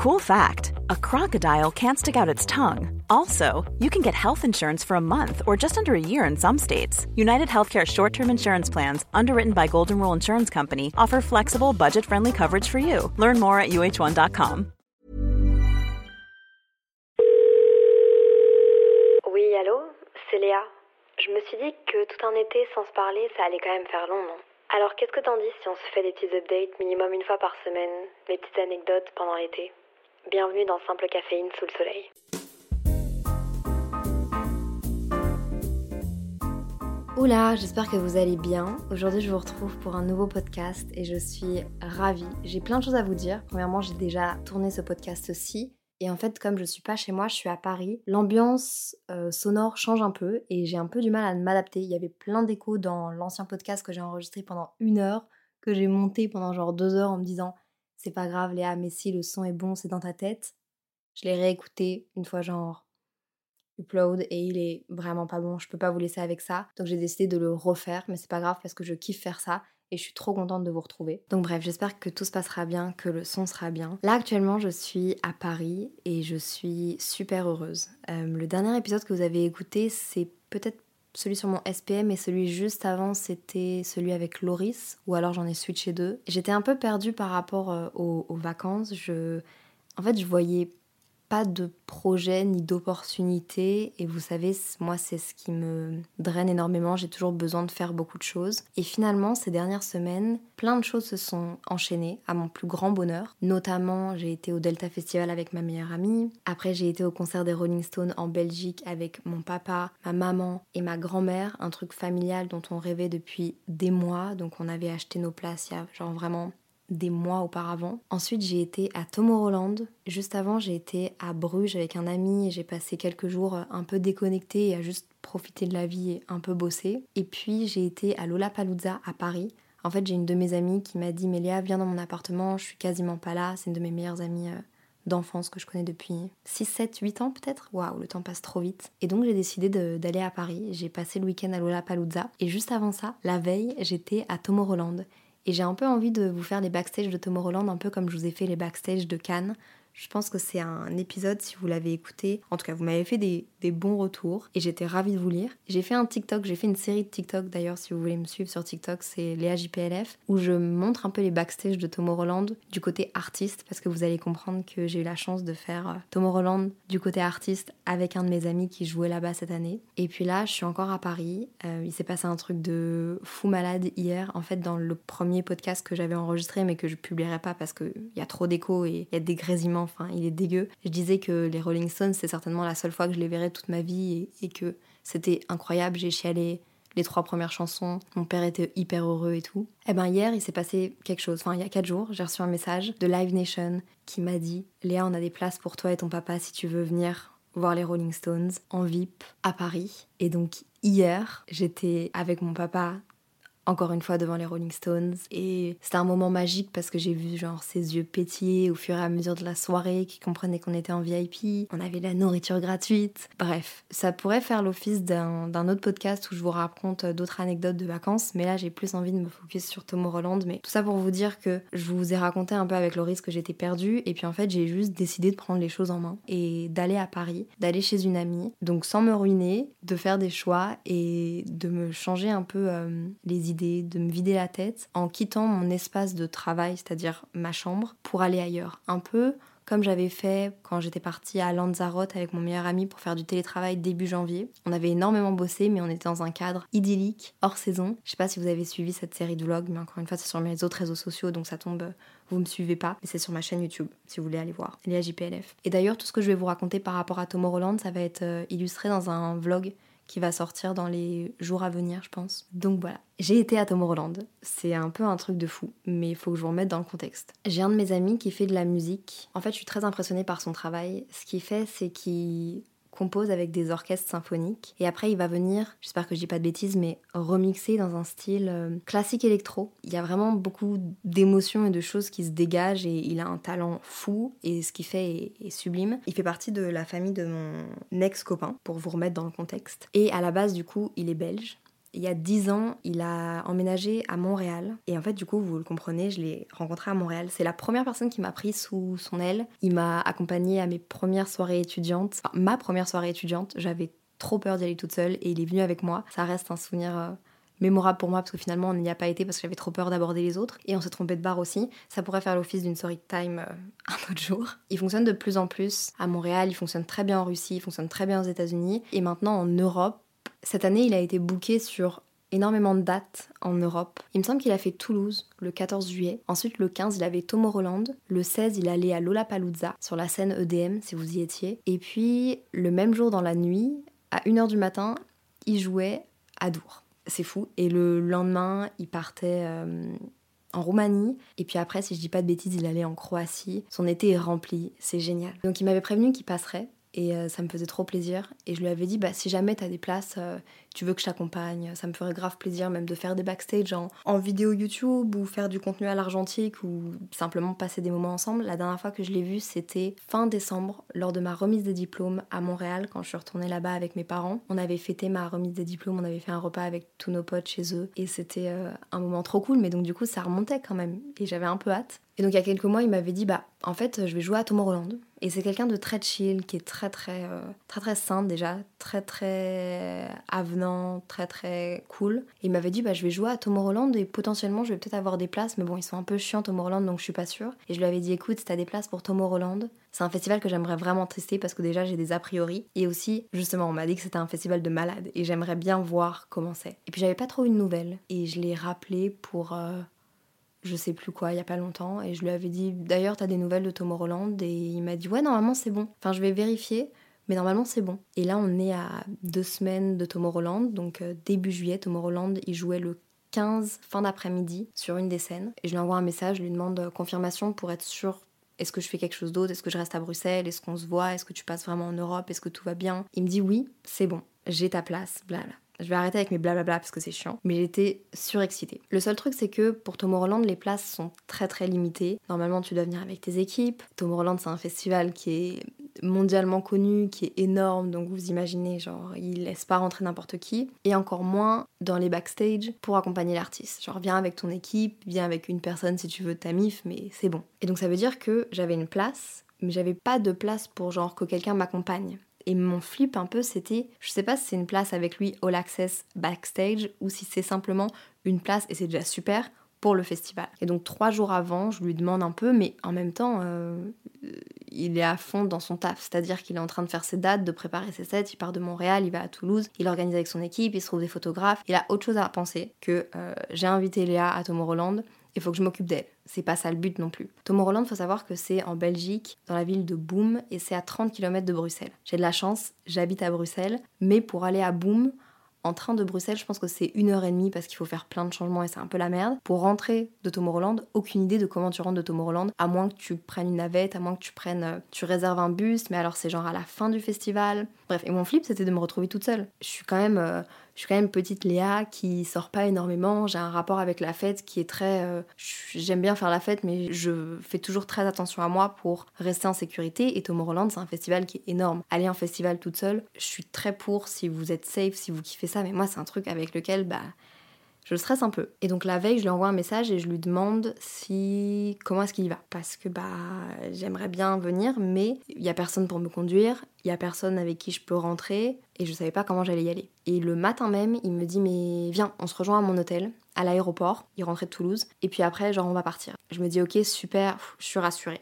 Cool fact a crocodile can't stick out its tongue. Also, you can get health insurance for a month or just under a year in some states. United Healthcare short term insurance plans, underwritten by Golden Rule Insurance Company, offer flexible, budget friendly coverage for you. Learn more at uh1.com. Oui, allô C'est Léa. Je me suis dit que tout un été sans se parler, ça allait quand même faire long, non Alors qu'est-ce que t'en dis si on se fait des petits updates minimum une fois par semaine, des petites anecdotes pendant l'été Bienvenue dans Simple Caféine sous le soleil. Oula, j'espère que vous allez bien. Aujourd'hui, je vous retrouve pour un nouveau podcast et je suis ravie. J'ai plein de choses à vous dire. Premièrement, j'ai déjà tourné ce podcast-ci. Et en fait, comme je suis pas chez moi, je suis à Paris, l'ambiance euh, sonore change un peu et j'ai un peu du mal à m'adapter. Il y avait plein d'échos dans l'ancien podcast que j'ai enregistré pendant une heure, que j'ai monté pendant genre deux heures en me disant c'est pas grave Léa, mais si le son est bon, c'est dans ta tête. Je l'ai réécouté une fois genre upload et il est vraiment pas bon, je peux pas vous laisser avec ça. Donc j'ai décidé de le refaire, mais c'est pas grave parce que je kiffe faire ça et je suis trop contente de vous retrouver. Donc bref, j'espère que tout se passera bien, que le son sera bien. Là actuellement, je suis à Paris et je suis super heureuse. Euh, le dernier épisode que vous avez écouté, c'est peut-être celui sur mon SPM et celui juste avant c'était celui avec Loris ou alors j'en ai switché deux. J'étais un peu perdue par rapport euh, aux, aux, vacances. Je, en fait, je voyais pas de projet ni d'opportunité. Et vous savez moi c'est ce qui me draine énormément. J'ai toujours besoin de faire beaucoup de choses. Et finalement ces dernières semaines plein de choses se sont enchaînées à mon plus grand bonheur. Notamment j'ai été au Delta Festival avec ma meilleure amie. Après j'ai été au concert des Rolling Stones en Belgique avec mon papa ma maman et ma grand-mère. Un truc familial dont on rêvait depuis des mois. Donc on avait acheté nos places il y a genre vraiment des mois auparavant. Ensuite, j'ai été à Tomorrowland. Juste avant, j'ai été à Bruges avec un ami et j'ai passé quelques jours un peu déconnecté et à juste profiter de la vie et un peu bosser. Et puis, j'ai été à Lollapalooza à Paris. En fait, j'ai une de mes amies qui m'a dit Mélia, viens dans mon appartement, je suis quasiment pas là. C'est une de mes meilleures amies euh, d'enfance que je connais depuis 6, 7, 8 ans peut-être. Waouh, le temps passe trop vite. Et donc, j'ai décidé d'aller à Paris. J'ai passé le week-end à Lollapalooza. Et juste avant ça, la veille, j'étais à Tomorrowland. Et j'ai un peu envie de vous faire des backstage de Tomorrowland, un peu comme je vous ai fait les backstage de Cannes. Je pense que c'est un épisode, si vous l'avez écouté, en tout cas vous m'avez fait des, bons retours et j'étais ravie de vous lire. J'ai fait un TikTok, j'ai fait une série de TikTok d'ailleurs si vous voulez me suivre sur TikTok, c'est Léa JPLF, où je montre un peu les backstage de Tomorrowland du côté artiste parce que vous allez comprendre que j'ai eu la chance de faire euh, Tomorrowland du côté artiste avec un de mes amis qui jouait là-bas cette année. Et puis là, je suis encore à Paris. Euh, il s'est passé un truc de fou malade hier. En fait, dans le premier podcast que j'avais enregistré mais que je publierai pas parce qu'il y a trop d'écho et il y a des grésillements enfin il est dégueu. Je disais que les Rolling Stones, c'est certainement la seule fois que je les verrai toute ma vie et, que c'était incroyable. J'ai chialé les trois premières chansons, mon père était hyper heureux et tout. Et eh ben hier, il s'est passé quelque chose. Enfin, il y a quatre jours, j'ai reçu un message de Live Nation qui m'a dit Léa, on a des places pour toi et ton papa si tu veux venir voir les Rolling Stones en VIP à Paris. Et donc hier, j'étais avec mon papa encore une fois devant les Rolling Stones. Et c'était un moment magique parce que j'ai vu genre ses yeux pétiller au fur et à mesure de la soirée, qui comprenaient qu'on était en VIP. On avait la nourriture gratuite. Bref, ça pourrait faire l'office d'un autre podcast où je vous raconte d'autres anecdotes de vacances, mais là j'ai plus envie de me focus sur Tomorrowland. Mais tout ça pour vous dire que je vous ai raconté un peu avec Loris que j'étais perdue, et puis en fait j'ai juste décidé de prendre les choses en main et d'aller à Paris, d'aller chez une amie, donc sans me ruiner, de faire des choix et de me changer un peu euh, les idées de me vider la tête en quittant mon espace de travail, c'est-à-dire ma chambre, pour aller ailleurs. Un peu comme j'avais fait quand j'étais partie à Lanzarote avec mon meilleur ami pour faire du télétravail début janvier. On avait énormément bossé, mais on était dans un cadre idyllique, hors saison. Je sais pas si vous avez suivi cette série de vlogs, mais encore une fois, c'est sur mes autres réseaux sociaux, donc ça tombe, vous me suivez pas, mais c'est sur ma chaîne YouTube, si vous voulez aller voir, Léa JPLF. Et d'ailleurs, tout ce que je vais vous raconter par rapport à Tomorrowland, ça va être euh, illustré dans un vlog qui va sortir dans les jours à venir, je pense. Donc voilà. J'ai été à Tomorrowland. C'est un peu un truc de fou, mais il faut que je vous remette dans le contexte. J'ai un de mes amis qui fait de la musique. En fait, je suis très impressionnée par son travail. Ce qu'il fait, c'est qu'il compose avec des orchestres symphoniques. Et après, il va venir, j'espère que je dis pas de bêtises, mais remixer dans un style euh, classique électro. Il y a vraiment beaucoup d'émotions et de choses qui se dégagent et il a un talent fou et ce qu'il fait est, sublime. Il fait partie de la famille de mon ex-copain, pour vous remettre dans le contexte. Et à la base, du coup, il est belge. Il y a 10 ans, il a emménagé à Montréal. Et en fait, du coup, vous le comprenez, je l'ai rencontré à Montréal. C'est la première personne qui m'a pris sous son aile. Il m'a accompagné à mes premières soirées étudiantes. Enfin, ma première soirée étudiante, j'avais trop peur d'y aller toute seule et il est venu avec moi. Ça reste un souvenir euh, mémorable pour moi parce que finalement on n'y a pas été parce que j'avais trop peur d'aborder les autres et on s'est trompé de bar aussi. Ça pourrait faire l'office d'une story time euh, un autre jour. Il fonctionne de plus en plus à Montréal, il fonctionne très bien en Russie, il fonctionne très bien aux États-Unis et maintenant en Europe. Cette année, il a été booké sur énormément de dates en Europe. Il me semble qu'il a fait Toulouse le 14 juillet. Ensuite, le 15, il avait Tomorrowland. Le 16, il allait à Lollapalooza sur la scène EDM si vous y étiez. Et puis, le même jour dans la nuit, à 1h du matin, il jouait à Dour c'est fou. Et le lendemain, il partait euh, en Roumanie. Et puis après, si je dis pas de bêtises, il allait en Croatie. Son été est rempli, c'est génial. Donc il m'avait prévenu qu'il passerait. Et euh, ça me faisait trop plaisir. Et je lui avais dit, bah, si jamais tu as des places, euh, tu veux que je t'accompagne, ça me ferait grave plaisir même de faire des backstage en, en, vidéo YouTube ou faire du contenu à l'argentique ou simplement passer des moments ensemble. La dernière fois que je l'ai vu, c'était fin décembre, lors de ma remise des diplômes à Montréal, quand je suis retournée là-bas avec mes parents. On avait fêté ma remise des diplômes, on avait fait un repas avec tous nos potes chez eux. Et c'était euh, un moment trop cool, mais donc du coup, ça remontait quand même. Et j'avais un peu hâte. Et donc il y a quelques mois, il m'avait dit bah en fait je vais jouer à Tomorrowland. Et c'est quelqu'un de très chill, qui est très très euh, très très sain déjà, très très avenant, très très cool. Il m'avait dit bah je vais jouer à Tomorrowland et potentiellement je vais peut-être avoir des places, mais bon ils sont un peu chiants Tomorrowland donc je suis pas sûre. Et je lui avais dit écoute si t'as des places pour Tomorrowland, c'est un festival que j'aimerais vraiment tester parce que déjà j'ai des a priori et aussi justement on m'a dit que c'était un festival de malades et j'aimerais bien voir comment c'est. Et puis j'avais pas trop une nouvelle et je l'ai rappelé pour euh, je sais plus quoi, il y a pas longtemps, et je lui avais dit d'ailleurs t'as des nouvelles de Tomorrowland, et il m'a dit ouais normalement c'est bon. Enfin je vais vérifier, mais normalement c'est bon. Et là on est à deux semaines de Tomorrowland, donc euh, début juillet, Tomorrowland il jouait le 15 fin d'après-midi sur une des scènes, et je lui envoie un message, je lui demande euh, confirmation pour être sûr est-ce que je fais quelque chose d'autre? Est-ce que je reste à Bruxelles? Est-ce qu'on se voit? Est-ce que tu passes vraiment en Europe? Est-ce que tout va bien? Il me dit oui, c'est bon, j'ai ta place, blabla. Je vais arrêter avec mes blablabla parce que c'est chiant, mais j'étais surexcitée. Le seul truc, c'est que pour Tomorrowland, les places sont très très limitées. Normalement, tu dois venir avec tes équipes. Tomorrowland, c'est un festival qui est mondialement connu, qui est énorme, donc vous imaginez, genre, il laisse pas rentrer n'importe qui. Et encore moins dans les backstage pour accompagner l'artiste. Genre, viens avec ton équipe, viens avec une personne si tu veux ta mif, mais c'est bon. Et donc ça veut dire que j'avais une place, mais j'avais pas de place pour genre que quelqu'un m'accompagne. Et mon flip un peu, c'était, je sais pas si c'est une place avec lui All Access backstage ou si c'est simplement une place, et c'est déjà super, pour le festival. Et donc trois jours avant, je lui demande un peu, mais en même temps, euh, il est à fond dans son taf, c'est-à-dire qu'il est en train de faire ses dates, de préparer ses sets, il part de Montréal, il va à Toulouse, il organise avec son équipe, il se trouve des photographes, il a autre chose à penser que euh, j'ai invité Léa à Tomorrowland, il faut que je m'occupe d'elle. C'est pas ça le but non plus. Tomorrowland, faut savoir que c'est en Belgique, dans la ville de Boom, et c'est à 30 km de Bruxelles. J'ai de la chance, j'habite à Bruxelles, mais pour aller à Boom, en train de Bruxelles, je pense que c'est une heure et demie parce qu'il faut faire plein de changements et c'est un peu la merde. Pour rentrer de Tomorrowland, aucune idée de comment tu rentres de Tomorrowland, à moins que tu prennes une navette, à moins que tu prennes, euh, tu réserves un bus, mais alors c'est genre à la fin du festival. Bref, et mon flip c'était de me retrouver toute seule. Je suis quand même euh, je suis quand même petite Léa qui sort pas énormément. J'ai un rapport avec la fête qui est très. Euh, j'aime bien faire la fête, mais je fais toujours très attention à moi pour rester en sécurité. Et Tomorrowland, c'est un festival qui est énorme. Aller en festival toute seule, je suis très pour si vous êtes safe, si vous kiffez ça. Mais moi, c'est un truc avec lequel, bah je stresse un peu. Et donc la veille, je lui envoie un message et je lui demande si comment est-ce qu'il y va parce que bah j'aimerais bien venir mais il y a personne pour me conduire, il y a personne avec qui je peux rentrer et je savais pas comment j'allais y aller. Et le matin même, il me dit mais viens, on se rejoint à mon hôtel à l'aéroport, il rentrait de Toulouse et puis après genre on va partir. Je me dis OK, super, je suis rassurée.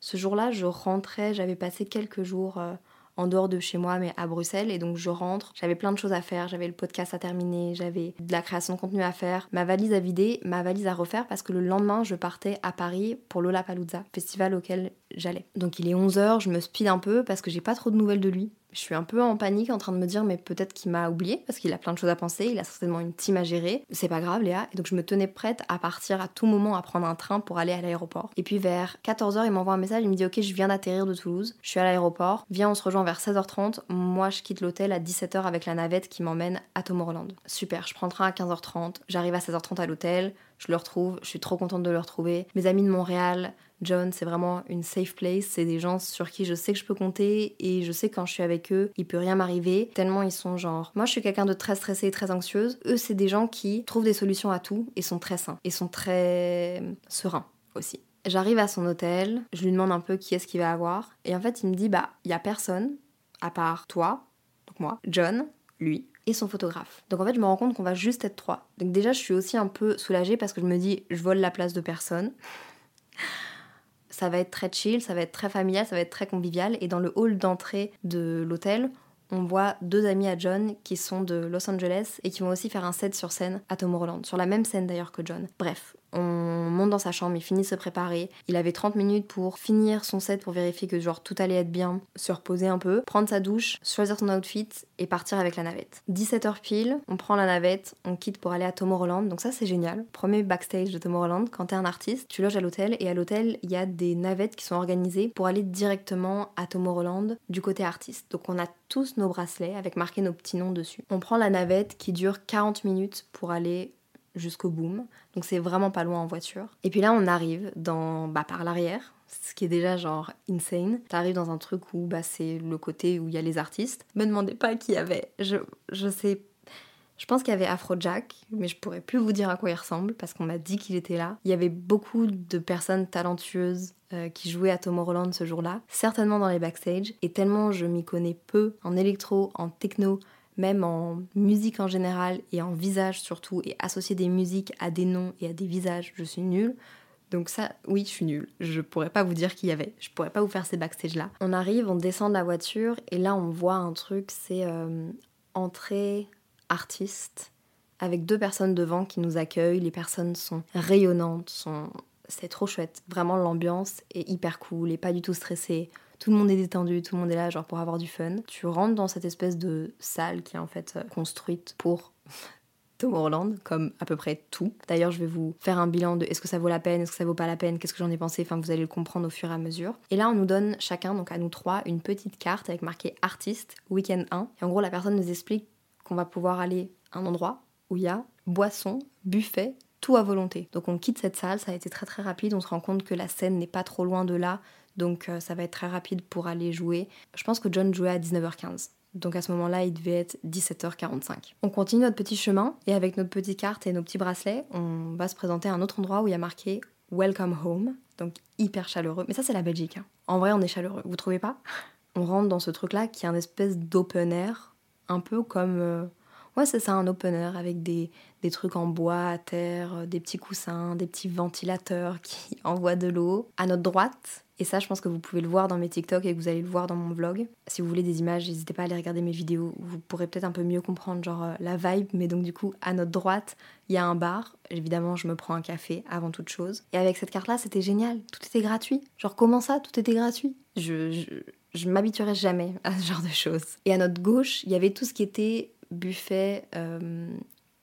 Ce jour-là, je rentrais, j'avais passé quelques jours euh, en dehors de chez moi, mais à Bruxelles. Et donc je rentre, j'avais plein de choses à faire, j'avais le podcast à terminer, j'avais de la création de contenu à faire, ma valise à vider, ma valise à refaire parce que le lendemain je partais à Paris pour Lollapalooza, festival auquel j'allais. Donc il est 11h, je me speed un peu parce que j'ai pas trop de nouvelles de lui. Je suis un peu en panique en train de me dire mais peut-être qu'il m'a oublié parce qu'il a plein de choses à penser, il a certainement une team à gérer. C'est pas grave Léa. Et donc je me tenais prête à partir à tout moment à prendre un train pour aller à l'aéroport. Et puis vers 14h il m'envoie un message, il me dit ok je viens d'atterrir de Toulouse, je suis à l'aéroport, viens on se rejoint vers 16h30, moi je quitte l'hôtel à 17h avec la navette qui m'emmène à Tomorrowland. Super, je prends le train à 15h30, j'arrive à 16h30 à l'hôtel, je le retrouve, je suis trop contente de le retrouver. Mes amis de Montréal, John, c'est vraiment une safe place. C'est des gens sur qui je sais que je peux compter et je sais que quand je suis avec eux, il peut rien m'arriver. Tellement ils sont genre. Moi, je suis quelqu'un de très stressé et très anxieuse. Eux, c'est des gens qui trouvent des solutions à tout et sont très sains et sont très sereins aussi. J'arrive à son hôtel, je lui demande un peu qui est-ce qu'il va avoir et en fait, il me dit bah, il y a personne à part toi, donc moi, John, lui son photographe. Donc en fait, je me rends compte qu'on va juste être trois. Donc déjà, je suis aussi un peu soulagée parce que je me dis je vole la place de personne ça va être très chill, ça va être très familial, ça va être très convivial. Et dans le hall d'entrée de l'hôtel, on voit deux amis à John qui sont de Los Angeles et qui vont aussi faire un set sur scène à Tomorrowland, sur la même scène d'ailleurs que John. Bref, on monte dans sa chambre, il finit de se préparer. Il avait 30 minutes pour finir son set pour vérifier que genre tout allait être bien, se reposer un peu, prendre sa douche, choisir son outfit et partir avec la navette. 17h pile, on prend la navette, on quitte pour aller à Tomorrowland. Donc ça c'est génial. Premier backstage de Tomorrowland, quand t'es un artiste, tu loges à l'hôtel et à l'hôtel il y a des navettes qui sont organisées pour aller directement à Tomorrowland du côté artiste. Donc on a tous nos bracelets avec marqué nos petits noms dessus. On prend la navette qui dure 40 minutes pour aller jusqu'au boom. Donc c'est vraiment pas loin en voiture. Et puis là, on arrive dans, bah, par l'arrière, ce qui est déjà genre insane. T'arrives dans un truc où bah, c'est le côté où il y a les artistes. Me demandez pas qui y avait. Je, je sais. Je pense qu'il y avait Afrojack, mais je pourrais plus vous dire à quoi il ressemble parce qu'on m'a dit qu'il était là. Il y avait beaucoup de personnes talentueuses euh, qui jouaient à Tomorrowland ce jour-là, certainement dans les backstage. Et tellement je m'y connais peu en électro, en techno, même en musique en général et en visage surtout, et associer des musiques à des noms et à des visages, je suis nulle. Donc ça, oui, je suis nulle. Je pourrais pas vous dire qui y avait. Je pourrais pas vous faire ces backstage-là. On arrive, on descend de la voiture, et là on voit un truc, c'est euh, entrée artiste, avec deux personnes devant qui nous accueillent. Les personnes sont rayonnantes, sont... c'est trop chouette. Vraiment, l'ambiance est hyper cool et pas du tout stressée tout le monde est détendu, tout le monde est là genre pour avoir du fun. Tu rentres dans cette espèce de salle qui est en fait euh, construite pour Tomorrowland, comme à peu près tout. D'ailleurs, je vais vous faire un bilan de est-ce que ça vaut la peine, est-ce que ça vaut pas la peine, qu'est-ce que j'en ai pensé, enfin vous allez le comprendre au fur et à mesure. Et là, on nous donne chacun, donc à nous trois, une petite carte avec marqué artiste, week-end 1. Et en gros, la personne nous explique qu'on va pouvoir aller à un endroit où il y a boisson, buffet, tout à volonté. Donc on quitte cette salle, ça a été très très rapide, on se rend compte que la scène n'est pas trop loin de là, donc euh, ça va être très rapide pour aller jouer. Je pense que John jouait à 19h15. Donc à ce moment-là, il devait être 17h45. On continue notre petit chemin et avec notre petite carte et nos petits bracelets, on va se présenter à un autre endroit où il y a marqué Welcome Home. Donc hyper chaleureux. Mais ça, c'est la Belgique. Hein. En vrai, on est chaleureux. Vous trouvez pas? On rentre dans ce truc-là qui est un espèce d'open air, un peu comme. C'est ça, un open air avec des, des trucs en bois à terre, euh, des petits coussins, des petits ventilateurs qui envoient de l'eau. À notre droite, et ça, je pense que vous pouvez le voir dans mes TikTok et que vous allez le voir dans mon vlog. Si vous voulez des images, n'hésitez pas à aller regarder mes vidéos. Vous pourrez peut-être un peu mieux comprendre genre euh, la vibe. Mais donc du coup, à notre droite, il y a un bar. Évidemment, je me prends un café avant toute chose. Et avec cette carte-là, c'était génial. Tout était gratuit. Genre comment ça, tout était gratuit? Je, je, je m'habituerai jamais à ce genre de choses. Et à notre gauche, il y avait tout ce qui était buffet, euh,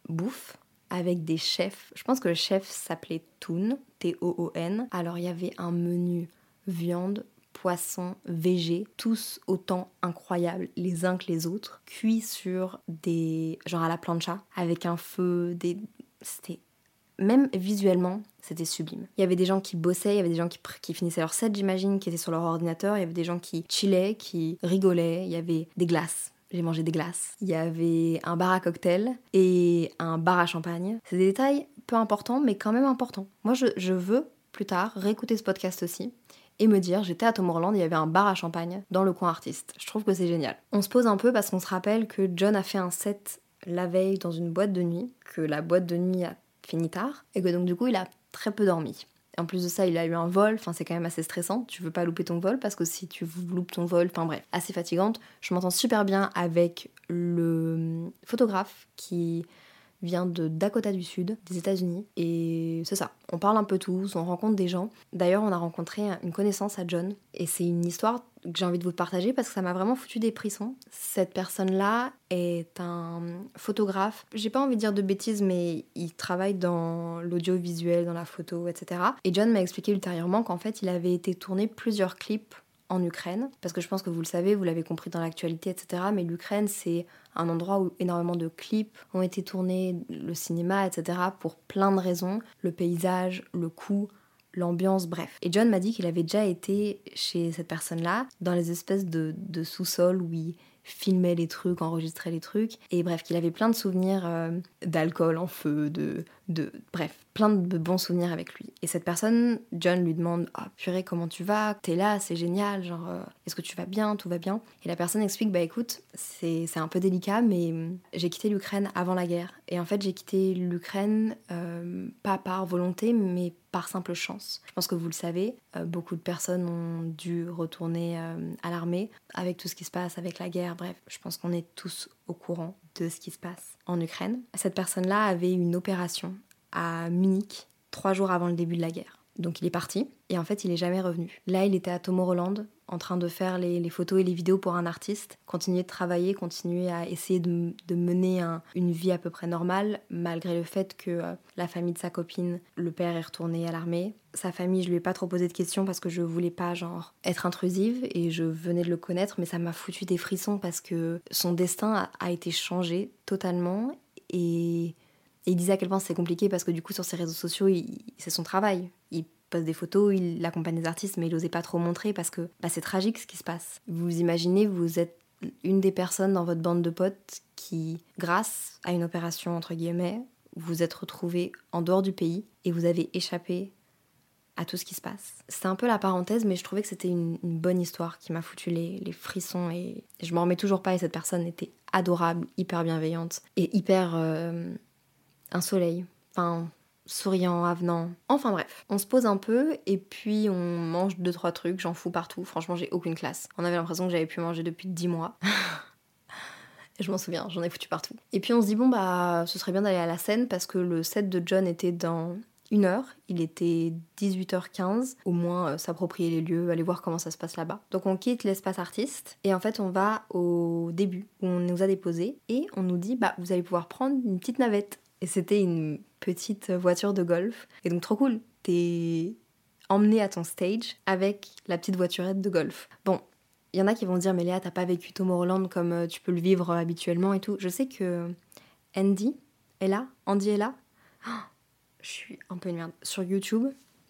bouffe avec des chefs. Je pense que le chef s'appelait Toon, T-O-O-N. Alors il y avait un menu viande, poisson, végé, tous autant incroyables les uns que les autres, cuits sur des... genre à la plancha, avec un feu, des... C'était... Même visuellement, c'était sublime. Il y avait des gens qui bossaient, il y avait des gens qui, qui finissaient leur set, j'imagine, qui étaient sur leur ordinateur, il y avait des gens qui chillaient, qui rigolaient, il y avait des glaces. J'ai mangé des glaces. Il y avait un bar à cocktail et un bar à champagne. C'est des détails peu importants, mais quand même importants. Moi, je, veux plus tard réécouter ce podcast aussi et me dire j'étais à Tomorrowland, il y avait un bar à champagne dans le coin artiste. Je trouve que c'est génial. On se pose un peu parce qu'on se rappelle que John a fait un set la veille dans une boîte de nuit, que la boîte de nuit a fini tard et que donc du coup il a très peu dormi. En plus de ça, il a eu un vol, enfin c'est quand même assez stressant, tu veux pas louper ton vol parce que si tu loupes ton vol, enfin bref, assez fatigante. Je m'entends super bien avec le photographe qui vient de Dakota du Sud, des États-Unis. Et c'est ça, on parle un peu tous, on rencontre des gens. D'ailleurs, on a rencontré une connaissance à John. Et c'est une histoire que j'ai envie de vous partager parce que ça m'a vraiment foutu des frissons. Cette personne-là est un photographe. J'ai pas envie de dire de bêtises, mais il travaille dans l'audiovisuel, dans la photo, etc. Et John m'a expliqué ultérieurement qu'en fait, il avait été tourné plusieurs clips en Ukraine, parce que je pense que vous le savez, vous l'avez compris dans l'actualité, etc. Mais l'Ukraine, c'est un endroit où énormément de clips ont été tournés, le cinéma, etc. pour plein de raisons, le paysage, le coût, l'ambiance, bref. Et John m'a dit qu'il avait déjà été chez cette personne-là, dans les espèces de, sous-sols où il filmait les trucs, enregistrait les trucs, et bref, qu'il avait plein de souvenirs euh, d'alcool en feu, de, de... Bref, plein de bons souvenirs avec lui. Et cette personne, John lui demande Ah, purée, comment tu vas? T'es là, c'est génial, genre, euh, est-ce que tu vas bien? Tout va bien? Et la personne explique Bah écoute, c'est un peu délicat, mais hum, j'ai quitté l'Ukraine avant la guerre. Et en fait, j'ai quitté l'Ukraine euh, pas par volonté, mais par simple chance. Je pense que vous le savez, euh, beaucoup de personnes ont dû retourner à l'armée avec tout ce qui se passe, avec la guerre, bref, je pense qu'on est tous au courant de ce qui se passe en Ukraine. Cette personne-là avait une opération à Munich trois jours avant le début de la guerre. Donc il est parti et en fait il est jamais revenu. Là il était à Tomorrowland en train de faire les, photos et les vidéos pour un artiste, continuer de travailler, continuer à essayer de, mener une vie à peu près normale malgré le fait que euh, la famille de sa copine, le père est retourné à l'armée. Sa famille, je lui ai pas trop posé de questions parce que je voulais pas genre être intrusive et je venais de le connaître mais ça m'a foutu des frissons parce que son destin a été changé totalement et et il disait à quel point c'est compliqué parce que du coup, sur ses réseaux sociaux, c'est son travail. Il poste des photos, il accompagne des artistes, mais il n'osait pas trop montrer parce que bah, c'est tragique ce qui se passe. Vous imaginez, vous êtes une des personnes dans votre bande de potes qui, grâce à une opération entre guillemets, vous êtes retrouvé en dehors du pays et vous avez échappé à tout ce qui se passe. C'est un peu la parenthèse, mais je trouvais que c'était une, bonne histoire qui m'a foutu les, frissons et je m'en remets toujours pas. Et cette personne était adorable, hyper bienveillante et hyper euh, un soleil. Enfin, souriant, avenant. Enfin bref, on se pose un peu et puis on mange deux trois trucs, j'en fous partout. Franchement, j'ai aucune classe. On avait l'impression que j'avais pu manger depuis dix mois. je m'en souviens, j'en ai foutu partout. Et puis on se dit bon bah ce serait bien d'aller à la scène parce que le set de John était dans une heure, il était 18h15, au moins euh, s'approprier les lieux, aller voir comment ça se passe là-bas. Donc on quitte l'espace artiste et en fait on va au début où on nous a déposés et on nous dit bah vous allez pouvoir prendre une petite navette. Et c'était une petite voiture de golf. Et donc trop cool. T'es emmené à ton stage avec la petite voiturette de golf. Bon, il y en a qui vont dire mais Léa t'as pas vécu Tomorrowland comme euh, tu peux le vivre habituellement et tout. Je sais que Andy est là. Andy est là. Oh, je suis un peu une merde. Sur YouTube.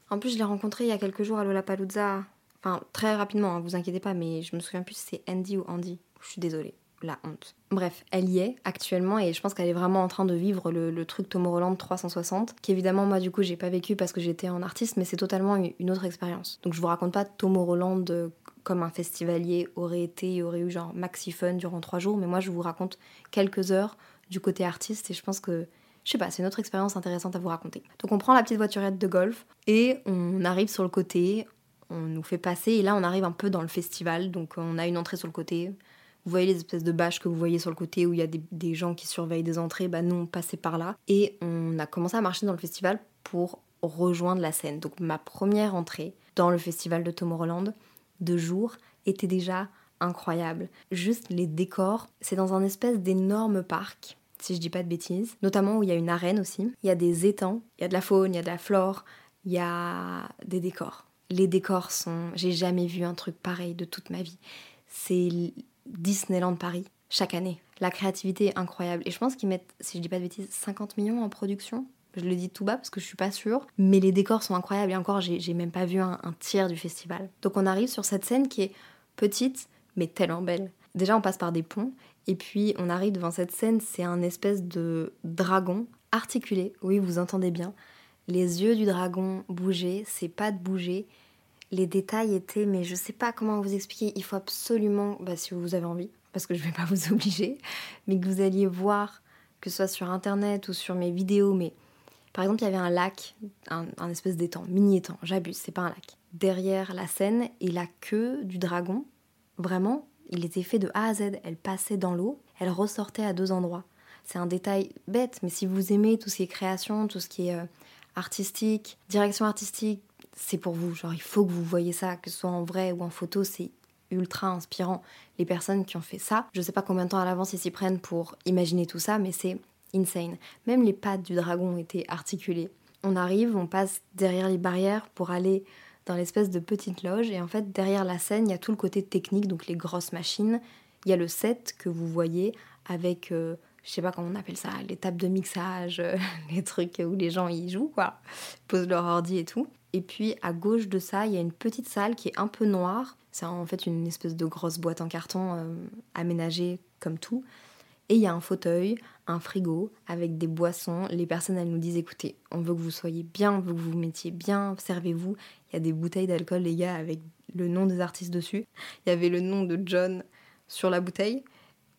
En plus je l'ai rencontré il y a quelques jours à Lollapalooza. Enfin très rapidement, hein, vous inquiétez pas, mais je me souviens plus si c'est Andy ou Andy. Je suis désolée la honte. Bref, elle y est actuellement et je pense qu'elle est vraiment en train de vivre le, truc Tomorrowland 360, qui évidemment moi du coup j'ai pas vécu parce que j'étais en artiste, mais c'est totalement une autre expérience. Donc je vous raconte pas Tomorrowland euh, comme un festivalier aurait été, aurait eu genre maxi fun durant trois jours, mais moi je vous raconte quelques heures du côté artiste et je pense que je sais pas, c'est une autre expérience intéressante à vous raconter. Donc on prend la petite voiturette de golf et on arrive sur le côté, on nous fait passer et là on arrive un peu dans le festival, donc on a une entrée sur le côté, vous voyez les espèces de bâches que vous voyez sur le côté où il y a des, gens qui surveillent des entrées, bah nous on passait par là. Et on a commencé à marcher dans le festival pour rejoindre la scène. Donc ma première entrée dans le festival de Tomorrowland de jour était déjà incroyable. Juste les décors, c'est dans un espèce d'énorme parc, si je dis pas de bêtises, notamment où il y a une arène aussi. Il y a des étangs, il y a de la faune, il y a de la flore, il y a des décors. Les décors sont. J'ai jamais vu un truc pareil de toute ma vie. C'est Disneyland Paris chaque année. La créativité est incroyable. Et je pense qu'ils mettent, si je dis pas de bêtises, 50 millions en production. Je le dis tout bas parce que je suis pas sûre. Mais les décors sont incroyables. Et encore, j'ai même pas vu un, tiers du festival. Donc on arrive sur cette scène qui est petite, mais tellement belle. Déjà, on passe par des ponts. Et puis on arrive devant cette scène. C'est un espèce de dragon articulé. Oui, vous entendez bien. Les yeux du dragon bougeaient, ses pattes bougeaient les détails étaient, mais je sais pas comment vous expliquer, il faut absolument, bah, si vous avez envie, parce que je vais pas vous obliger, mais que vous alliez voir, que ce soit sur internet ou sur mes vidéos, mais par exemple, il y avait un lac, un, espèce d'étang, mini-étang, j'abuse, c'est pas un lac, derrière la scène, et la queue du dragon, vraiment, il était fait de A à Z, elle passait dans l'eau, elle ressortait à deux endroits. C'est un détail bête, mais si vous aimez tout ce qui est création, tout ce qui est euh, artistique, direction artistique, c'est pour vous. Genre, il faut que vous voyez ça, que ce soit en vrai ou en photo, c'est ultra inspirant. Les personnes qui ont fait ça, je sais pas combien de temps à l'avance ils s'y prennent pour imaginer tout ça, mais c'est insane. Même les pattes du dragon étaient articulées. On arrive, on passe derrière les barrières pour aller dans l'espèce de petite loge. Et en fait, derrière la scène, il y a tout le côté technique, donc les grosses machines. Il y a le set que vous voyez avec, euh, je sais pas comment on appelle ça, les tables de mixage, les trucs où les gens y jouent, quoi, posent leur ordi et tout. Et puis à gauche de ça, il y a une petite salle qui est un peu noire. C'est en fait une espèce de grosse boîte en carton euh, aménagée comme tout. Et il y a un fauteuil, un frigo avec des boissons. Les personnes, elles nous disent écoutez, on veut que vous soyez bien, on veut que vous vous mettiez bien, servez-vous. Il y a des bouteilles d'alcool, les gars, avec le nom des artistes dessus. Il y avait le nom de John sur la bouteille.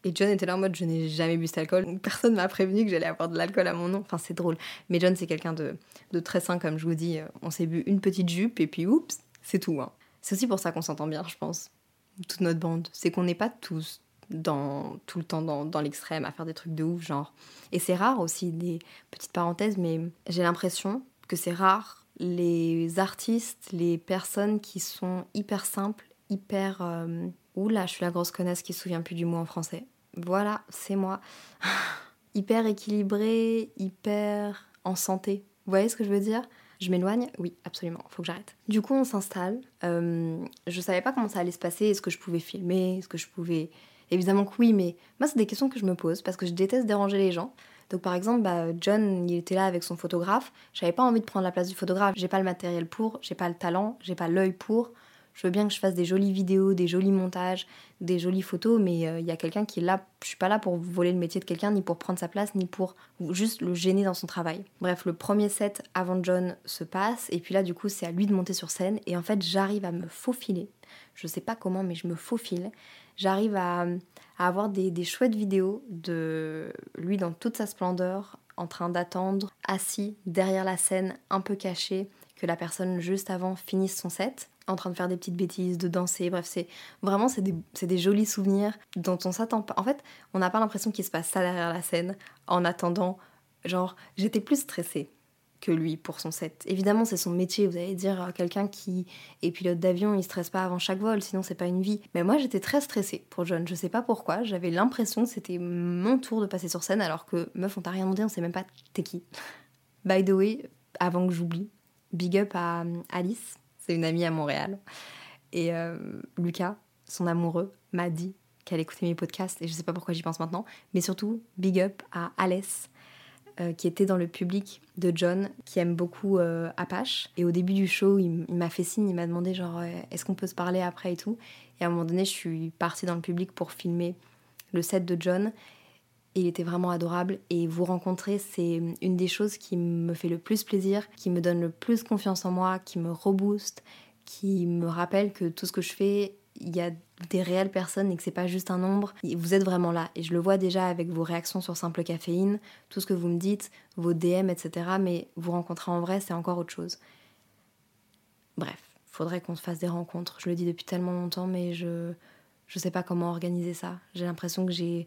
Et John était là en mode je n'ai jamais bu cet alcool. Personne m'a prévenu que j'allais avoir de l'alcool à mon nom. Enfin, c'est drôle. Mais John, c'est quelqu'un de, de, très sain, comme je vous dis. On s'est bu une petite jupe et puis oups, c'est tout. Hein. C'est aussi pour ça qu'on s'entend bien, je pense. Toute notre bande. C'est qu'on n'est pas tous dans, tout le temps dans, dans l'extrême à faire des trucs de ouf, genre. Et c'est rare aussi, des petites parenthèses, mais j'ai l'impression que c'est rare les artistes, les personnes qui sont hyper simples, hyper. Euh, Oula, je suis la grosse connasse qui se souvient plus du mot en français. Voilà, c'est moi. hyper équilibré, hyper en santé. Vous voyez ce que je veux dire? Je m'éloigne? Oui, absolument, faut que j'arrête. Du coup, on s'installe. Euh, je savais pas comment ça allait se passer, est-ce que je pouvais filmer, est-ce que je pouvais? Évidemment que oui, mais moi, c'est des questions que je me pose parce que je déteste déranger les gens. Donc, par exemple, bah, John, il était là avec son photographe. J'avais pas envie de prendre la place du photographe. J'ai pas le matériel pour, j'ai pas le talent, j'ai pas l'œil pour. Je veux bien que je fasse des jolies vidéos, des jolis montages, des jolies photos, mais il euh, y a quelqu'un qui est là. Je suis pas là pour voler le métier de quelqu'un, ni pour prendre sa place, ni pour juste le gêner dans son travail. Bref, le premier set avant John se passe, et puis là, du coup, c'est à lui de monter sur scène, et en fait, j'arrive à me faufiler. Je sais pas comment, mais je me faufile j'arrive à, avoir des, chouettes vidéos de lui dans toute sa splendeur, en train d'attendre, assis derrière la scène, un peu caché, que la personne juste avant finisse son set, en train de faire des petites bêtises, de danser, bref, c'est vraiment c'est des, des, jolis souvenirs dont on s'attend pas. En fait, on n'a pas l'impression qu'il se passe ça derrière la scène, en attendant, genre, j'étais plus stressée que lui pour son set. Évidemment, c'est son métier. Vous allez dire, euh, quelqu'un qui est pilote d'avion, il stresse pas avant chaque vol, sinon c'est pas une vie. Mais moi, j'étais très stressée pour John. Je sais pas pourquoi. J'avais l'impression que c'était mon tour de passer sur scène, alors que meuf, on t'a rien demandé, on sait même pas t'es qui. By the way, avant que j'oublie, big up à euh, Alice, c'est une amie à Montréal. Et euh, Lucas, son amoureux, m'a dit qu'elle écoutait mes podcasts, et je sais pas pourquoi j'y pense maintenant. Mais surtout, big up à Alès euh, qui était dans le public de John, qui aime beaucoup euh, Apache. Et au début du show, il, m'a fait signe, il m'a demandé genre est-ce qu'on peut se parler après et tout. Et à un moment donné, je suis partie dans le public pour filmer le set de John. Il était vraiment adorable. Et vous rencontrer, c'est une des choses qui me fait le plus plaisir, qui me donne le plus confiance en moi, qui me rebooste, qui me rappelle que tout ce que je fais il y a des réelles personnes et que c'est pas juste un nombre. Vous êtes vraiment là. Et je le vois déjà avec vos réactions sur Simple Caféine, tout ce que vous me dites, vos DM, etc. Mais vous rencontrer en vrai, c'est encore autre chose. Bref, faudrait qu'on se fasse des rencontres. Je le dis depuis tellement longtemps, mais je je sais pas comment organiser ça. J'ai l'impression que j'ai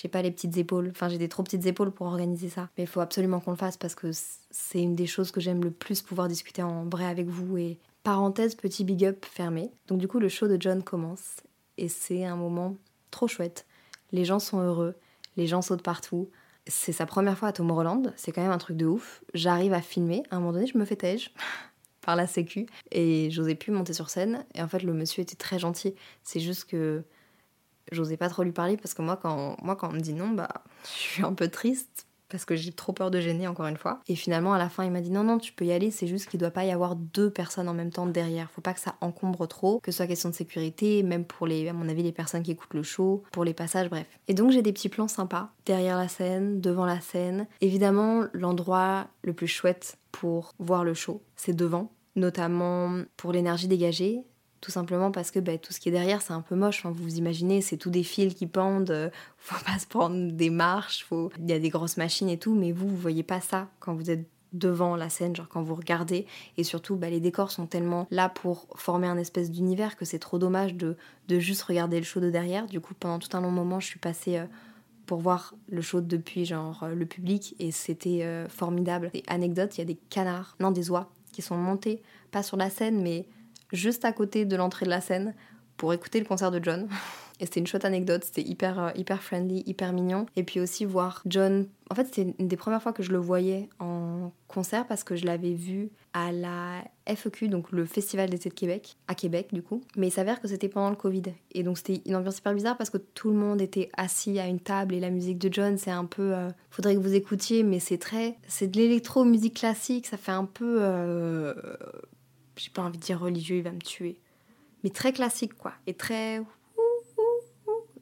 j'ai pas les petites épaules, enfin j'ai des trop petites épaules pour organiser ça. Mais il faut absolument qu'on le fasse parce que c'est une des choses que j'aime le plus pouvoir discuter en vrai avec vous et Parenthèse, petit big up fermé. Donc du coup, le show de John commence et c'est un moment trop chouette. Les gens sont heureux, les gens sautent partout. C'est sa première fois à Tomorrowland, c'est quand même un truc de ouf. J'arrive à filmer, à un moment donné, je me fais tège par la sécu et j'osais plus monter sur scène. Et en fait, le monsieur était très gentil. C'est juste que j'osais pas trop lui parler parce que moi, quand, on me dit non, bah, je suis un peu triste parce que j'ai trop peur de gêner encore une fois. Et finalement à la fin il m'a dit non non tu peux y aller, c'est juste qu'il doit pas y avoir deux personnes en même temps derrière. Faut pas que ça encombre trop, que ce soit question de sécurité, même pour les, à mon avis les personnes qui écoutent le show, pour les passages, bref. Et donc j'ai des petits plans sympas derrière la scène, devant la scène. Évidemment l'endroit le plus chouette pour voir le show, c'est devant notamment pour l'énergie dégagée tout simplement parce que bah, tout ce qui est derrière c'est un peu moche. vous vous imaginez, c'est tous des fils qui pendent, euh, faut pas se prendre des marches, il y a des grosses machines et tout, mais vous, vous voyez pas ça quand vous êtes devant la scène, genre quand vous regardez. Et surtout, bah, les décors sont tellement là pour former un espèce d'univers que c'est trop dommage de, juste regarder le show de derrière. Du coup, pendant tout un long moment, je suis passée euh, pour voir le show depuis genre euh, le public et c'était formidable. Des anecdotes, il y a des canards, non des oies, qui sont montés, pas sur la scène, mais juste à côté de l'entrée de la scène pour écouter le concert de John. Et c'était une chouette anecdote, c'était hyper, euh, hyper friendly, hyper mignon. Et puis aussi voir John. En fait, c'était une des premières fois que je le voyais en concert parce que je l'avais vu à la FEQ, donc le Festival d'été de Québec, à Québec du coup. Mais il s'avère que c'était pendant le Covid. Et donc c'était une ambiance super bizarre parce que tout le monde était assis à une table et la musique de John, c'est un peu. Euh, faudrait que vous écoutiez, mais c'est très. C'est de l'électro, musique classique, ça fait un peu. Euh, j'ai pas envie de dire religieux, il va me tuer. Mais très classique quoi. Et très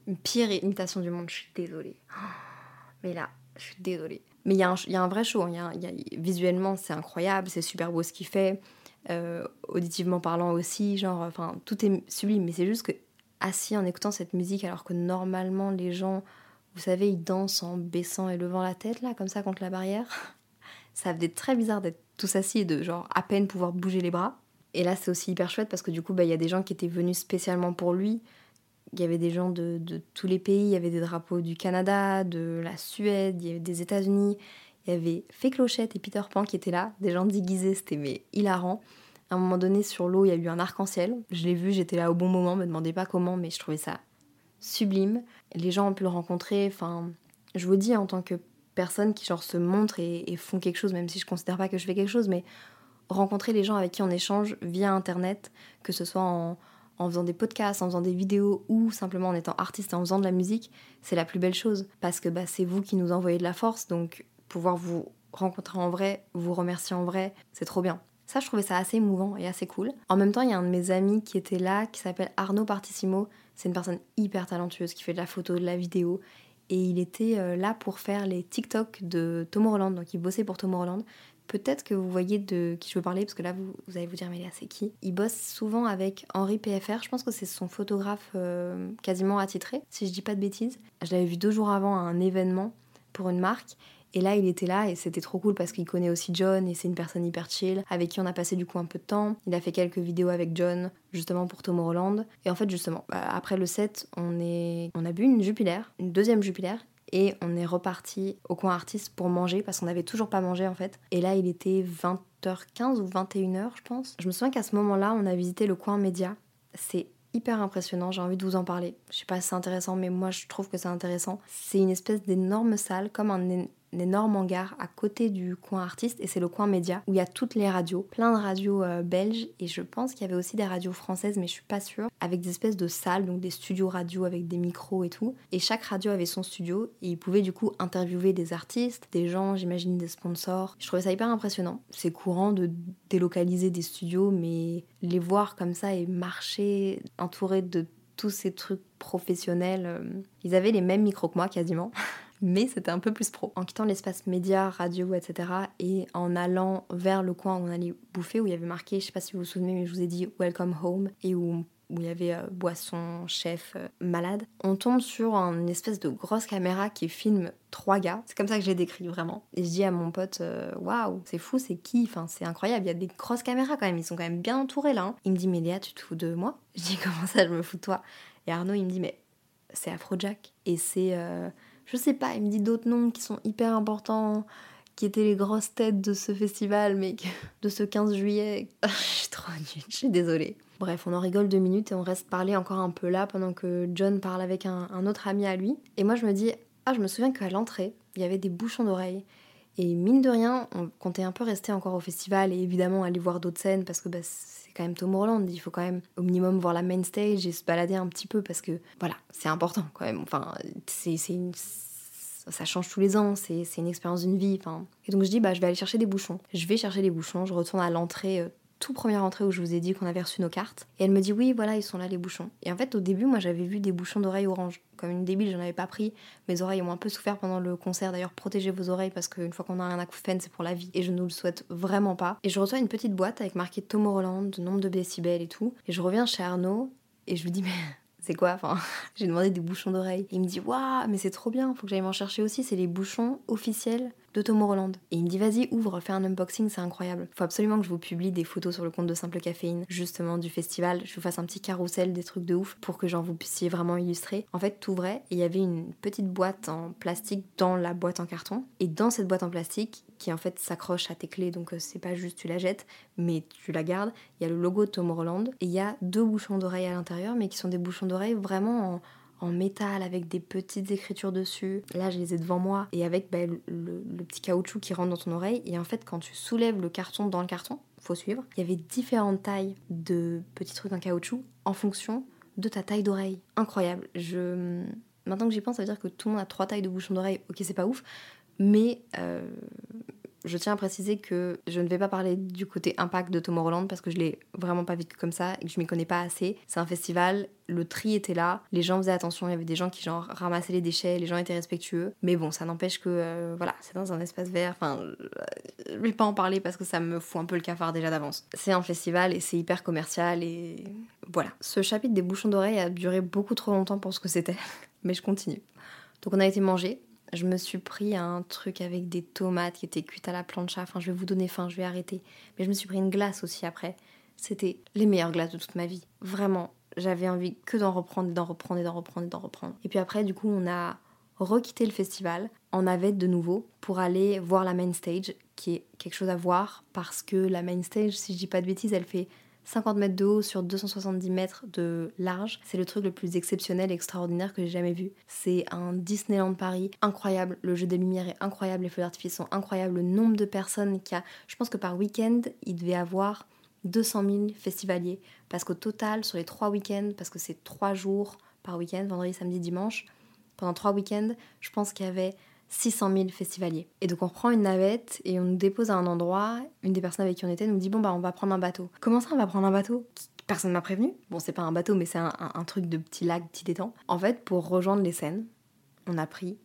une pire imitation du monde, je suis désolée. Mais là, je suis désolée. Mais il y, y, a un vrai show, y a, y a, visuellement c'est incroyable, c'est super beau ce qu'il fait, euh, auditivement parlant aussi, genre, enfin, tout est sublime, mais c'est juste que assis en écoutant cette musique, alors que normalement les gens, vous savez, ils dansent en baissant et levant la tête, là, comme ça, contre la barrière, ça faisait très bizarre d'être tous assis et de, genre, à peine pouvoir bouger les bras. Et là, c'est aussi hyper chouette parce que du coup, bah, il y a des gens qui étaient venus spécialement pour lui, il y avait des gens de, tous les pays, il y avait des drapeaux du Canada, de la Suède, y avait des États-Unis, il y avait Fée Clochette et Peter Pan qui étaient là, des gens déguisés, c'était hilarant. À un moment donné, sur l'eau, il y a eu un arc-en-ciel. Je l'ai vu, j'étais là au bon moment, me demandez pas comment, mais je trouvais ça sublime. Les gens ont pu le rencontrer, enfin, je vous dis en tant que personne qui genre se montre et, et font quelque chose, même si je considère pas que je fais quelque chose, mais rencontrer les gens avec qui on échange via Internet, que ce soit en, faisant des podcasts, en faisant des vidéos ou simplement en étant artiste et en faisant de la musique, c'est la plus belle chose parce que bah, c'est vous qui nous envoyez de la force, donc pouvoir vous rencontrer en vrai, vous remercier en vrai, c'est trop bien. Ça, je trouvais ça assez émouvant et assez cool. En même temps, il y a un de mes amis qui était là, qui s'appelle Arnaud Partissimo. C'est une personne hyper talentueuse qui fait de la photo, de la vidéo. Et il était euh, là pour faire les TikTok de Tom Holland. Donc il bossait pour Tom Holland. Peut-être que vous voyez de qui je veux parler, parce que là, vous, allez vous dire, mais là, c'est qui? Il bosse souvent avec Henri PFR, je pense que c'est son photographe euh, quasiment attitré, si je dis pas de bêtises. Je l'avais vu deux jours avant à un événement pour une marque, et là, il était là et c'était trop cool parce qu'il connaît aussi John et c'est une personne hyper chill avec qui on a passé du coup un peu de temps. Il a fait quelques vidéos avec John justement pour Tomorrowland. Et en fait, justement, bah, après le set, on, est... on a bu une Jupiler, une deuxième Jupiler et on est reparti au coin artiste pour manger parce qu'on n'avait toujours pas mangé en fait. Et là, il était 20h15 ou 21h, je pense. Je me souviens qu'à ce moment-là, on a visité le coin média. C'est hyper impressionnant, j'ai envie de vous en parler. Je sais pas si c'est intéressant, mais moi je trouve que c'est intéressant. C'est une espèce d'énorme salle, comme un énorme hangar à côté du coin artiste et c'est le coin média où il y a toutes les radios, plein de radios euh, belges et je pense qu'il y avait aussi des radios françaises mais je suis pas sûre, avec des espèces de salles, donc des studios radio avec des micros et tout. Et chaque radio avait son studio et ils pouvaient du coup interviewer des artistes, des gens, j'imagine des sponsors. Je trouvais ça hyper impressionnant. C'est courant de délocaliser des studios mais les voir comme ça et marcher entourés de tous ces trucs professionnels, euh, ils avaient les mêmes micros que moi quasiment. mais c'était un peu plus pro. En quittant l'espace média, radio, etc. et en allant vers le coin où on allait bouffer, où il y avait marqué, je sais pas si vous vous souvenez, mais je vous ai dit Welcome Home, et où il y avait euh, boisson, chef, euh, malade. On tombe sur une espèce de grosse caméra qui filme trois gars. C'est comme ça que je l'ai décrit vraiment. Et je dis à mon pote, euh, waouh, c'est fou, c'est qui? Enfin, c'est incroyable. Il y a des grosses caméras quand même. Ils sont quand même bien entourés là. Hein. Il me dit, mais Léa, tu te fous de moi? Je dis, comment ça, je me fous de toi? Et Arnaud, il me dit, mais c'est Afrojack. Et c'est je sais pas, il me dit d'autres noms qui sont hyper importants, qui étaient les grosses têtes de ce festival, mais de ce 15 juillet. je suis trop nulle, je suis désolée. Bref, on en rigole deux minutes et on reste parler encore un peu là pendant que John parle avec un, autre ami à lui. Et moi je me dis, ah je me souviens qu'à l'entrée, il y avait des bouchons d'oreilles. Et mine de rien, on comptait un peu rester encore au festival et évidemment aller voir d'autres scènes parce que bah, quand même Tom il faut quand même au minimum voir la main stage et se balader un petit peu parce que voilà, c'est important quand même. Enfin, c'est une ça change tous les ans, c'est une expérience d'une vie. Et donc je dis, bah, je vais aller chercher des bouchons. Je vais chercher des bouchons, je retourne à l'entrée euh, tout première entrée où je vous ai dit qu'on avait reçu nos cartes. Et elle me dit oui, voilà, ils sont là les bouchons. Et en fait, au début, moi j'avais vu des bouchons d'oreilles orange. Comme une débile, j'en avais pas pris. Mes oreilles ont un peu souffert pendant le concert. D'ailleurs, protégez vos oreilles parce qu'une fois qu'on a un acouphène, c'est pour la vie. Et je ne le souhaite vraiment pas. Et je reçois une petite boîte avec marqué Tomorrowland, nombre de décibels et tout. Et je reviens chez Arnaud et je lui dis mais c'est quoi? Enfin, j'ai demandé des bouchons d'oreilles. Il me dit waouh, mais c'est trop bien, faut que j'aille m'en chercher aussi. C'est les bouchons officiels de Tom Roland. Et il me dit vas-y, ouvre, fais un unboxing, c'est incroyable. Faut absolument que je vous publie des photos sur le compte de Simple Caféine, justement du festival. Je vous fasse un petit carrousel, des trucs de ouf, pour que genre vous puissiez vraiment illustrer. En fait, tout vrai, il y avait une petite boîte en plastique dans la boîte en carton. Et dans cette boîte en plastique, qui en fait s'accroche à tes clés, donc euh, c'est pas juste tu la jettes, mais tu la gardes. Il y a le logo de Tom Roland et il y a deux bouchons d'oreilles à l'intérieur, mais qui sont des bouchons d'oreilles vraiment en, en métal avec des petites écritures dessus. Là, je les ai devant moi et avec bah, le, petit caoutchouc qui rentre dans ton oreille. Et en fait, quand tu soulèves le carton dans le carton, faut suivre, il y avait différentes tailles de petits trucs en caoutchouc en fonction de ta taille d'oreille. Incroyable. Je... Maintenant que j'y pense, ça veut dire que tout le monde a trois tailles de bouchons d'oreille. Ok, c'est pas ouf, mais euh, je tiens à préciser que je ne vais pas parler du côté impact de Tomorrowland parce que je l'ai vraiment pas vécu comme ça et que je m'y connais pas assez. C'est un festival, le tri était là, les gens faisaient attention, il y avait des gens qui genre ramassaient les déchets, les gens étaient respectueux. Mais bon, ça n'empêche que euh, voilà, c'est dans un espace vert. Enfin, je vais pas en parler parce que ça me fout un peu le cafard déjà d'avance. C'est un festival et c'est hyper commercial et voilà. Ce chapitre des bouchons d'oreilles a duré beaucoup trop longtemps pour ce que c'était, mais je continue. Donc on a été manger, je me suis pris un truc avec des tomates qui étaient cuites à la plancha. Enfin, je vais vous donner faim, je vais arrêter. Mais je me suis pris une glace aussi après. C'était les meilleures glaces de toute ma vie. Vraiment, j'avais envie que d'en reprendre, d'en reprendre, d'en reprendre, d'en reprendre. Et puis après, du coup, on a requitté le festival en navette de nouveau pour aller voir la main stage, qui est quelque chose à voir parce que la main stage, si je dis pas de bêtises, elle fait 50 mètres de haut sur 270 mètres de large. C'est le truc le plus exceptionnel et extraordinaire que j'ai jamais vu. C'est un Disneyland Paris incroyable. Le jeu des lumières est incroyable, les feux d'artifice sont incroyables. Le nombre de personnes qu'il y a, je pense que par week-end, il devait avoir 200 000 festivaliers. Parce qu'au total, sur les trois week-ends, parce que c'est trois jours par week-end, vendredi, samedi, dimanche, pendant trois week-ends, je pense qu'il y avait 600 000 festivaliers. Et donc on prend une navette et on nous dépose à un endroit. Une des personnes avec qui on était nous dit bon bah on va prendre un bateau. Comment ça on va prendre un bateau? Personne m'a prévenu. Bon c'est pas un bateau mais c'est un, truc de petit lac, petit étang. En fait pour rejoindre les scènes, on a pris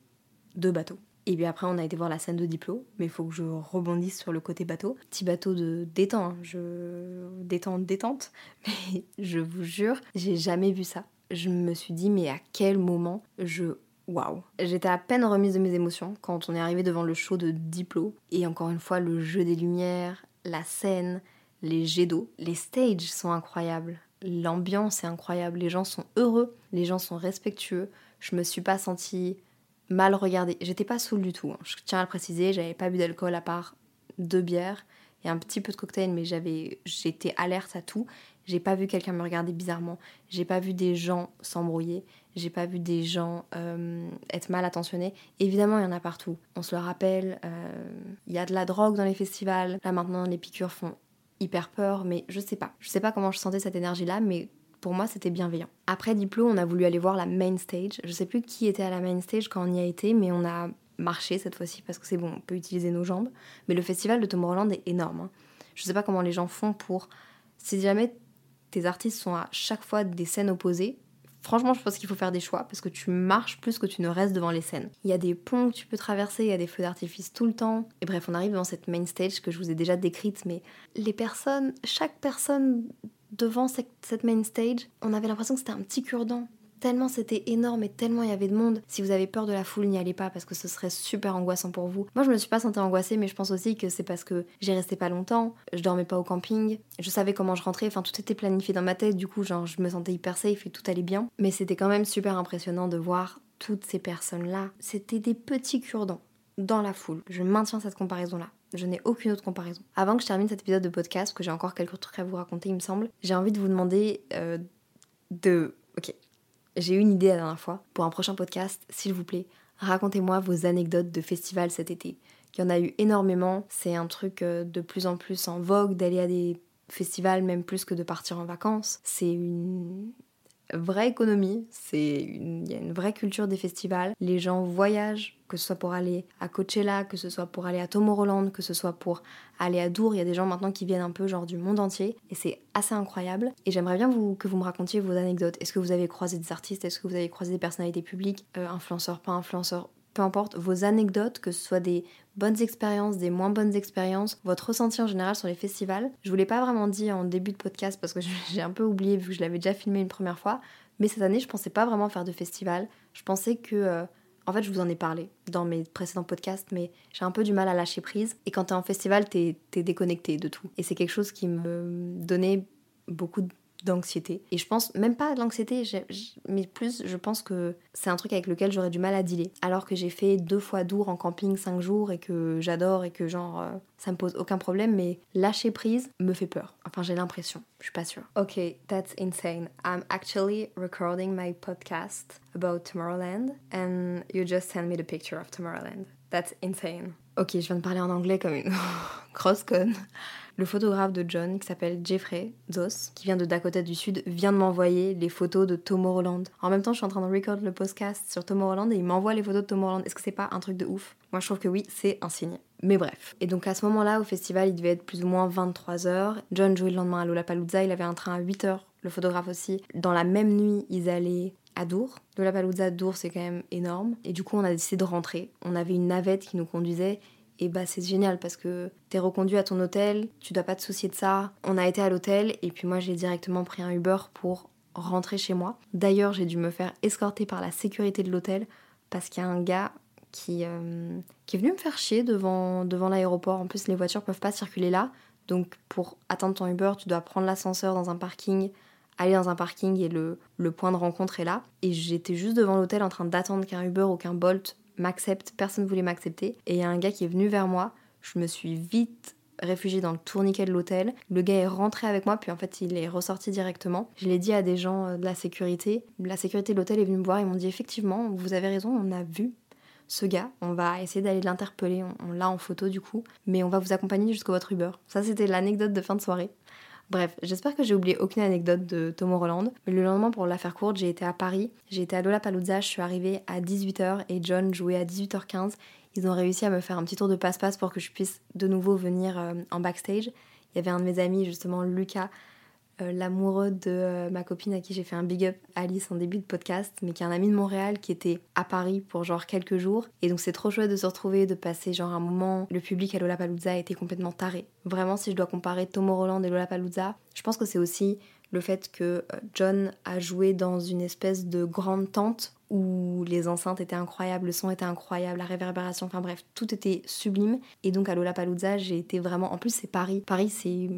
deux bateaux. Et puis après, on a été voir la scène de Diplo, mais il faut que je rebondisse sur le côté bateau. Petit bateau de détente, hein. je détente, détente, mais je vous jure, j'ai jamais vu ça. Je me suis dit, mais à quel moment je waouh. J'étais à peine remise de mes émotions quand on est arrivé devant le show de Diplo. Et encore une fois, le jeu des lumières, la scène, les jets d'eau. Les stages sont incroyables. L'ambiance est incroyable. Les gens sont heureux. Les gens sont respectueux. Je me suis pas sentie mal regardée. J'étais pas saoule du tout. Hein. Je tiens à le préciser. J'avais pas bu d'alcool à part deux bières et un petit peu de cocktail, mais j'avais, j'étais alerte à tout. J'ai pas vu quelqu'un me regarder bizarrement. J'ai pas vu des gens s'embrouiller. J'ai pas vu des gens euh, être mal attentionnés. Évidemment, il y en a partout. On se le rappelle, euh, il y a de la drogue dans les festivals. Là maintenant, les piqûres font hyper peur, mais je sais pas. Je sais pas comment je sentais cette énergie-là, mais pour moi, c'était bienveillant. Après Diplo, on a voulu aller voir la main stage. Je sais plus qui était à la main stage quand on y a été, mais on a marché cette fois-ci parce que c'est bon, on peut utiliser nos jambes. Mais le festival de Tomorrowland est énorme. Hein. Je sais pas comment les gens font pour. Si jamais tes artistes sont à chaque fois des scènes opposées, Franchement, je pense qu'il faut faire des choix parce que tu marches plus que tu ne restes devant les scènes. Il y a des ponts que tu peux traverser, il y a des feux d'artifice tout le temps. Et bref, on arrive devant cette main stage que je vous ai déjà décrite, mais les personnes, chaque personne devant cette main stage, on avait l'impression que c'était un petit cure-dent tellement c'était énorme et tellement il y avait de monde. Si vous avez peur de la foule, n'y allez pas parce que ce serait super angoissant pour vous. Moi, je me suis pas sentie angoissée, mais je pense aussi que c'est parce que j'ai resté pas longtemps, je dormais pas au camping, je savais comment je rentrais, enfin tout était planifié dans ma tête, du coup, genre je me sentais hyper safe et tout allait bien. Mais c'était quand même super impressionnant de voir toutes ces personnes-là. C'était des petits cure-dents dans la foule. Je maintiens cette comparaison-là. Je n'ai aucune autre comparaison. Avant que je termine cet épisode de podcast, que j'ai encore quelques trucs à vous raconter, il me semble, j'ai envie de vous demander euh, de... Ok, j'ai eu une idée la dernière fois. Pour un prochain podcast, s'il vous plaît, racontez-moi vos anecdotes de festival cet été. Il y en a eu énormément. C'est un truc euh, de plus en plus en vogue d'aller à des festivals, même plus que de partir en vacances. C'est une vraie économie, c'est il y a une vraie culture des festivals. Les gens voyagent, que ce soit pour aller à Coachella, que ce soit pour aller à Tomorrowland, que ce soit pour aller à Dour. Il y a des gens maintenant qui viennent un peu genre du monde entier et c'est assez incroyable. Et j'aimerais bien que vous me racontiez vos anecdotes. Est-ce que vous avez croisé des artistes? Est-ce que vous avez croisé des personnalités publiques, euh, influenceurs, pas influenceurs? Peu importe, vos anecdotes, que ce soit des bonnes expériences, des moins bonnes expériences, votre ressenti en général sur les festivals. Je vous l'ai pas vraiment dit en début de podcast parce que j'ai un peu oublié vu que je l'avais déjà filmé une première fois, mais cette année je pensais pas vraiment faire de festival. Je pensais que euh, en fait, je vous en ai parlé dans mes précédents podcasts, mais j'ai un peu du mal à lâcher prise. Et quand t'es en festival, t'es es déconnecté de tout. Et c'est quelque chose qui me donnait beaucoup d'anxiété. Et je pense même pas de l'anxiété, mais plus je pense que c'est un truc avec lequel j'aurais du mal à dealer. Alors que j'ai fait deux fois Dour en camping cinq jours et que j'adore et que genre euh, ça me pose aucun problème, mais lâcher prise me fait peur. Enfin j'ai l'impression, je suis pas sûre. Ok, that's insane. I'm actually recording my podcast about Tomorrowland and you just send me the picture of Tomorrowland. That's insane. Ok, je viens de parler en anglais comme une grosse conne. Le photographe de John, qui s'appelle Jeffrey Zos, qui vient de Dakota du Sud, vient de m'envoyer les photos de Tomorrowland. En même temps, je suis en train de record le podcast sur Tomorrowland et il m'envoie les photos de Tomorrowland. Est-ce que c'est pas un truc de ouf? Moi, je trouve que oui, c'est un signe. Mais bref. Et donc à ce moment-là, au festival, il devait être plus ou moins 23h. John jouait le lendemain à Lollapalooza, il avait un train à 8h, le photographe aussi. Dans la même nuit, ils allaient à Dour. Lollapalooza, Dour, c'est quand même énorme. Et du coup, on a décidé de rentrer. On avait une navette qui nous conduisait et bah c'est génial parce que t'es reconduit à ton hôtel, tu dois pas te soucier de ça. On a été à l'hôtel et puis moi j'ai directement pris un Uber pour rentrer chez moi. D'ailleurs j'ai dû me faire escorter par la sécurité de l'hôtel parce qu'il y a un gars qui, euh, est venu me faire chier devant, devant l'aéroport. En plus les voitures peuvent pas circuler là. Donc pour attendre ton Uber tu dois prendre l'ascenseur dans un parking aller dans un parking et le, le point de rencontre est là. Et j'étais juste devant l'hôtel en train d'attendre qu'un Uber ou qu'un Bolt m'accepte, personne ne voulait m'accepter. Et il y a un gars qui est venu vers moi, je me suis vite réfugiée dans le tourniquet de l'hôtel. Le gars est rentré avec moi, puis en fait il est ressorti directement. Je l'ai dit à des gens euh, de la sécurité. La sécurité de l'hôtel est venue me voir, ils m'ont dit effectivement, vous avez raison, on a vu ce gars. On va essayer d'aller l'interpeller, on, l'a en photo du coup, mais on va vous accompagner jusqu'au votre Uber. Ça c'était l'anecdote de fin de soirée. Bref, j'espère que j'ai oublié aucune anecdote de Tom Roland. Le lendemain, pour la faire courte, j'ai été à Paris. J'ai été à Lollapalooza, je suis arrivée à 18h et John jouait à 18h15. Ils ont réussi à me faire un petit tour de passe-passe pour que je puisse de nouveau venir euh, en backstage. Il y avait un de mes amis, justement Lucas, l'amoureux de euh, ma copine à qui j'ai fait un big up, Alice, en début de podcast, mais qui est un ami de Montréal qui était à Paris pour genre quelques jours. Et donc c'est trop chouette de se retrouver, de passer genre un moment. Le public à Lollapalooza était complètement taré. Vraiment, si je dois comparer Tomo Roland et Lollapalooza, je pense que c'est aussi le fait que euh, John a joué dans une espèce de grande tente où les enceintes étaient incroyables, le son était incroyable, la réverbération, enfin bref, tout était sublime. Et donc à Lollapalooza, j'ai été vraiment. En plus, c'est Paris. Paris, c'est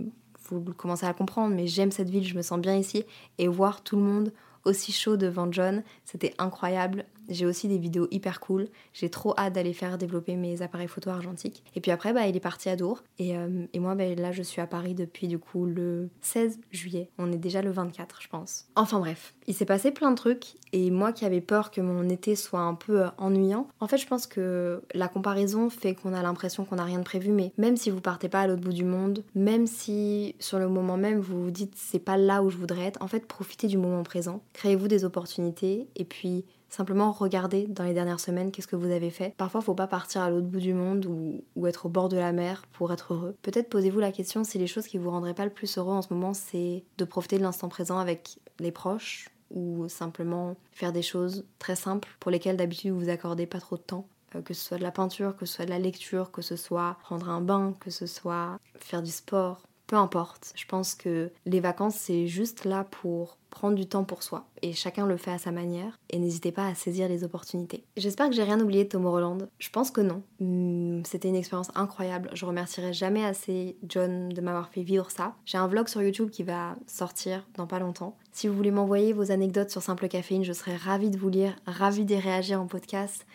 vous commencez à comprendre, mais j'aime cette ville, je me sens bien ici. Et voir tout le monde aussi chaud devant John, c'était incroyable. J'ai aussi des vidéos hyper cool. J'ai trop hâte d'aller faire développer mes appareils photo argentiques. Et puis après, bah, il est parti à Dour. Et, euh, et moi, bah, là, je suis à Paris depuis du coup le 16 juillet. On est déjà le 24, je pense. Enfin bref, il s'est passé plein de trucs. Et moi qui avais peur que mon été soit un peu euh, ennuyant, en fait, je pense que la comparaison fait qu'on a l'impression qu'on n'a rien de prévu. Mais même si vous partez pas à l'autre bout du monde, même si sur le moment même vous vous dites c'est pas là où je voudrais être, en fait, profitez du moment présent. Créez-vous des opportunités. Et puis Simplement regardez dans les dernières semaines qu'est-ce que vous avez fait. Parfois, faut pas partir à l'autre bout du monde ou, être au bord de la mer pour être heureux. Peut-être posez-vous la question si les choses qui vous rendraient pas le plus heureux en ce moment, c'est de profiter de l'instant présent avec les proches ou simplement faire des choses très simples pour lesquelles d'habitude vous accordez pas trop de temps euh, que ce soit de la peinture, que ce soit de la lecture, que ce soit prendre un bain, que ce soit faire du sport, peu importe. Je pense que les vacances, c'est juste là pour prendre du temps pour soi. Et chacun le fait à sa manière. Et n'hésitez pas à saisir les opportunités. J'espère que j'ai rien oublié de Tomorrowland. Je pense que non. Hmm, c'était une expérience incroyable. Je remercierai jamais assez John de m'avoir fait vivre ça. J'ai un vlog sur YouTube qui va sortir dans pas longtemps. Si vous voulez m'envoyer vos anecdotes sur Simple Caféine, je serais ravie de vous lire, ravie d'y réagir en podcast.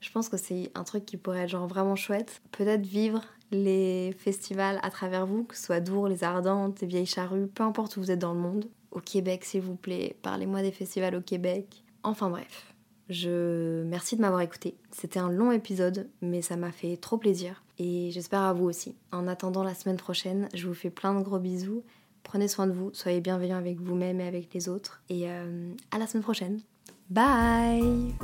Je pense que c'est un truc qui pourrait être genre vraiment chouette. Peut-être vivre les festivals à travers vous, que ce soit Dour, les Ardentes, les Vieilles Charrues, peu importe où vous êtes dans le monde. Au Québec, s'il vous plaît, parlez-moi des festivals au Québec. Enfin bref, je merci de m'avoir écouté. C'était un long épisode, mais ça m'a fait trop plaisir et j'espère à vous aussi. En attendant la semaine prochaine, je vous fais plein de gros bisous. Prenez soin de vous, soyez bienveillants avec vous-même et avec les autres. Et euh, à la semaine prochaine. Bye